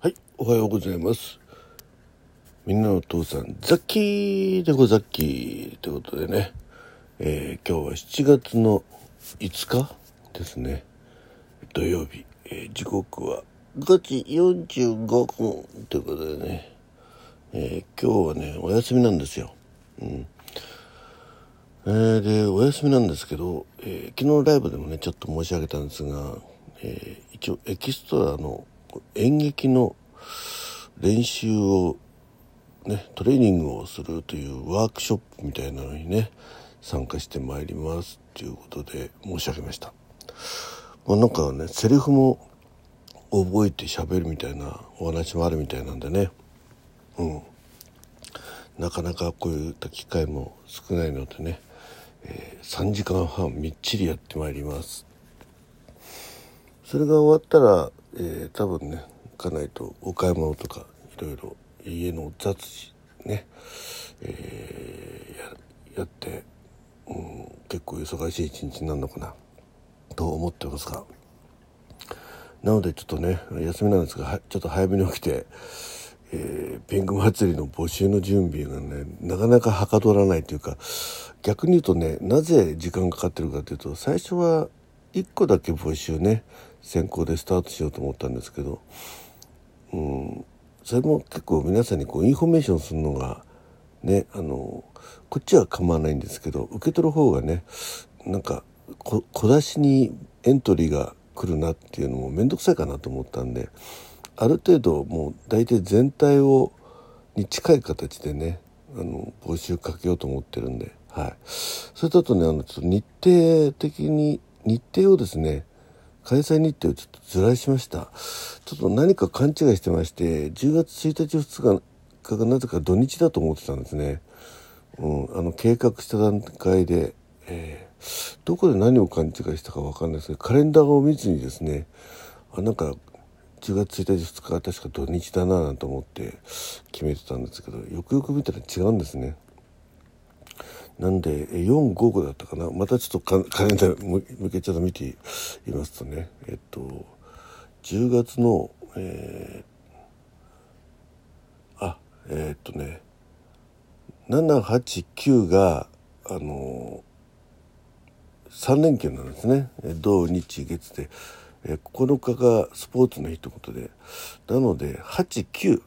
はい、おはようございます。みんなのお父さん、ザッキーでござっきーということでね、えー今日は7月の5日ですね、土曜日、えー時刻は5時45分ということでね、えー今日はね、お休みなんですよ。うん。えーで、お休みなんですけど、え昨日のライブでもね、ちょっと申し上げたんですが、えー一応エキストラの演劇の練習をね、トレーニングをするというワークショップみたいなのにね、参加してまいりますということで申し上げました。まあ、なんかね、セリフも覚えて喋るみたいなお話もあるみたいなんでね、うん。なかなかこういった機会も少ないのでね、えー3時間半みっちりやってまいります。それが終わったら、えー多分ね家内とお買い物とかいろいろ家の雑事ね、えーややって、うん、結構忙しい一日になるのかなと思ってますが。なのでちょっとね休みなんですがちょっと早めに起きて、えーピンク祭りの募集の準備がねなかなかはかどらないというか逆に言うとねなぜ時間かかってるかというと最初は1個だけ募集ね先行でスタートしようと思ったんですけどうんそれも結構皆さんにこうインフォメーションするのがねあのこっちは構わないんですけど受け取る方がねなんか小出しにエントリーが来るなっていうのも面倒くさいかなと思ったんである程度もう大体全体をに近い形でねあの募集かけようと思ってるんで、はい、それとあとねあのちょっと日程的に日程をですね開催日程をちょっとずらしました。ちょっと何か勘違いしてまして10月1日2日がなぜか土日だと思ってたんですね、うん、あの計画した段階で、えーどこで何を勘違いしたか分かんないですけどカレンダーを見ずにですねあなんか10月1日2日は確か土日だななんて思って決めてたんですけどよくよく見たら違うんですね。なんで455だったかな？またちょっとカレンダー向けちゃと見ていますとね。えっと10月のえーあえーっとね。789があの3連休なんですね。土日月で。えー9日がスポーツの日ということで。なので89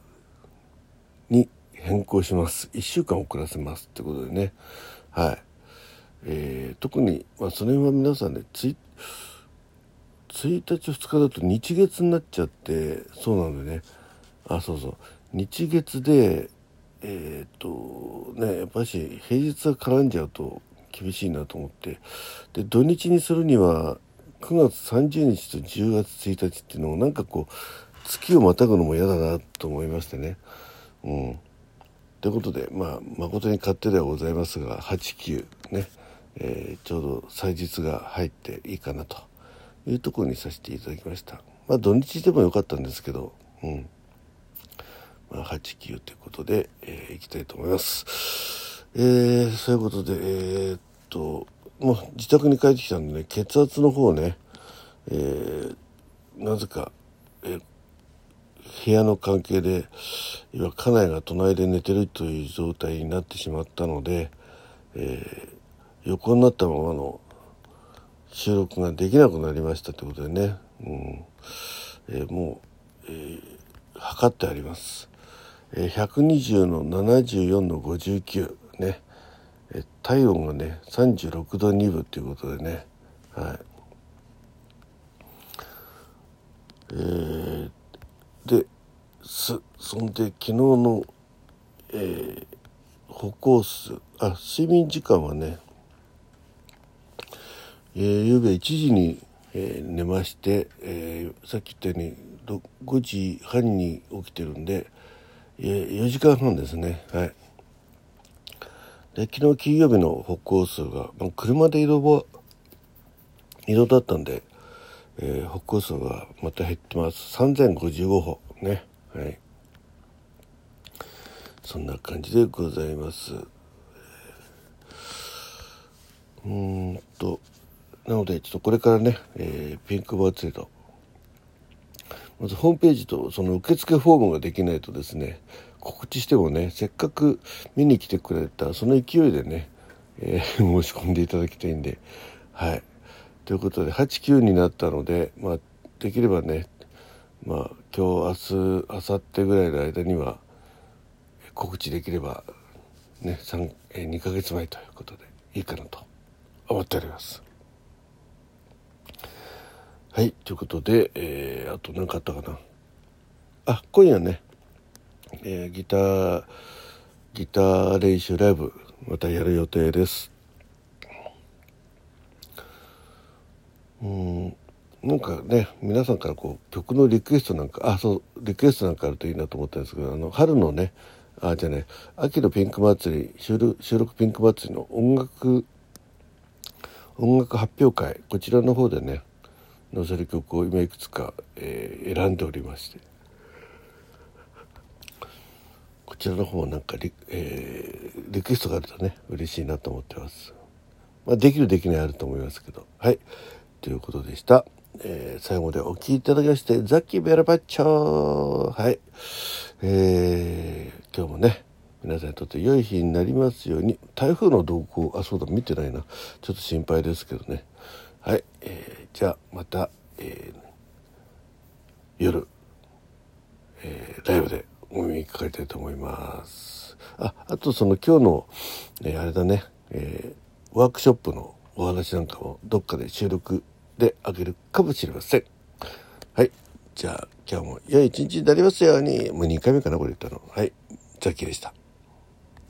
に変更します。1週間遅らせますってことでね。はい、えー特に、まあ、その辺は皆さんねつい1日2日だと日月になっちゃってそうなのでね。あそうそう。日月でえっ、とねやっぱし平日が絡んじゃうと厳しいなと思って。で土日にするには9月30日と10月1日っていうのをなんかこう月をまたぐのも嫌だなと思いましてね。うん。ということでまあ誠に勝手ではございますが89ね、えーちょうど祭日が入っていいかなというところにさせていただきましたまあ土日でもよかったんですけどうんまあ、89ということで、えーいきたいと思います。えーそういうことで、えーっと、もう自宅に帰ってきたんでね、血圧の方ね、えーなぜか、えー部屋の関係で、今、家内が隣で寝てるという状態になってしまったので、えー横になったままの収録ができなくなりましたということでね、うん。えーもう、えー測ってあります。120の74の59ね、体温がね36度2分ということでね。はい。えーですそんで昨日の、えー歩行数あ睡眠時間はねえー、夕べ1時に、えー寝まして、えーさっき言ったように5時半に起きてるんで、えー4時間半ですね。はい。で昨日金曜日の歩行数が、まあ、車で移動は移動だったんで、えー歩行数がまた減ってます。3055歩。ね。はい。そんな感じでございます。うんとなのでちょっとこれからね、えーピンクバーツェードまずホームページとその受付フォームができないとですね告知してもねせっかく見に来てくれたその勢いでね、えー、申し込んでいただきたいんではい。ということで89になったのでまあできればねまあ今日明日明後日ぐらいの間には告知できればね、2ヶ月前ということでいいかなと思っております。はいということで、えー、あと何かあったかなあ今夜ね、えー、ギターギター練習ライブまたやる予定ですうん。なんかね皆さんからこう曲のリクエストなんかあそうリクエストなんかあるといいなと思ったんですけどあの春のねあじゃね秋のピンク祭り収録収録ピンク祭りの音楽音楽発表会こちらの方でね載せる曲を今いくつか、えー、選んでおりまして。こちらの方なんかリ,、えー、リクエストがあるとね嬉しいなと思ってます、まあ、できるできないあると思いますけど。はい。ということでした、えー、最後までお聴きいただきましてザッキーベラバッチョはい。えー、今日もね皆さんにとって良い日になりますように。台風の動向あそうだ見てないな。ちょっと心配ですけどね。はい、えー、じゃあまた、えー、夜、えー、ライブでお耳にかかりたいと思います。ああとその今日の、えー、あれだね、えー、ワークショップのお話なんかもどっかで収録であげるかもしれません。はい。じゃあ今日も良い一日になりますように。もう2回目かなこれ言ったの。はい。ザキでした。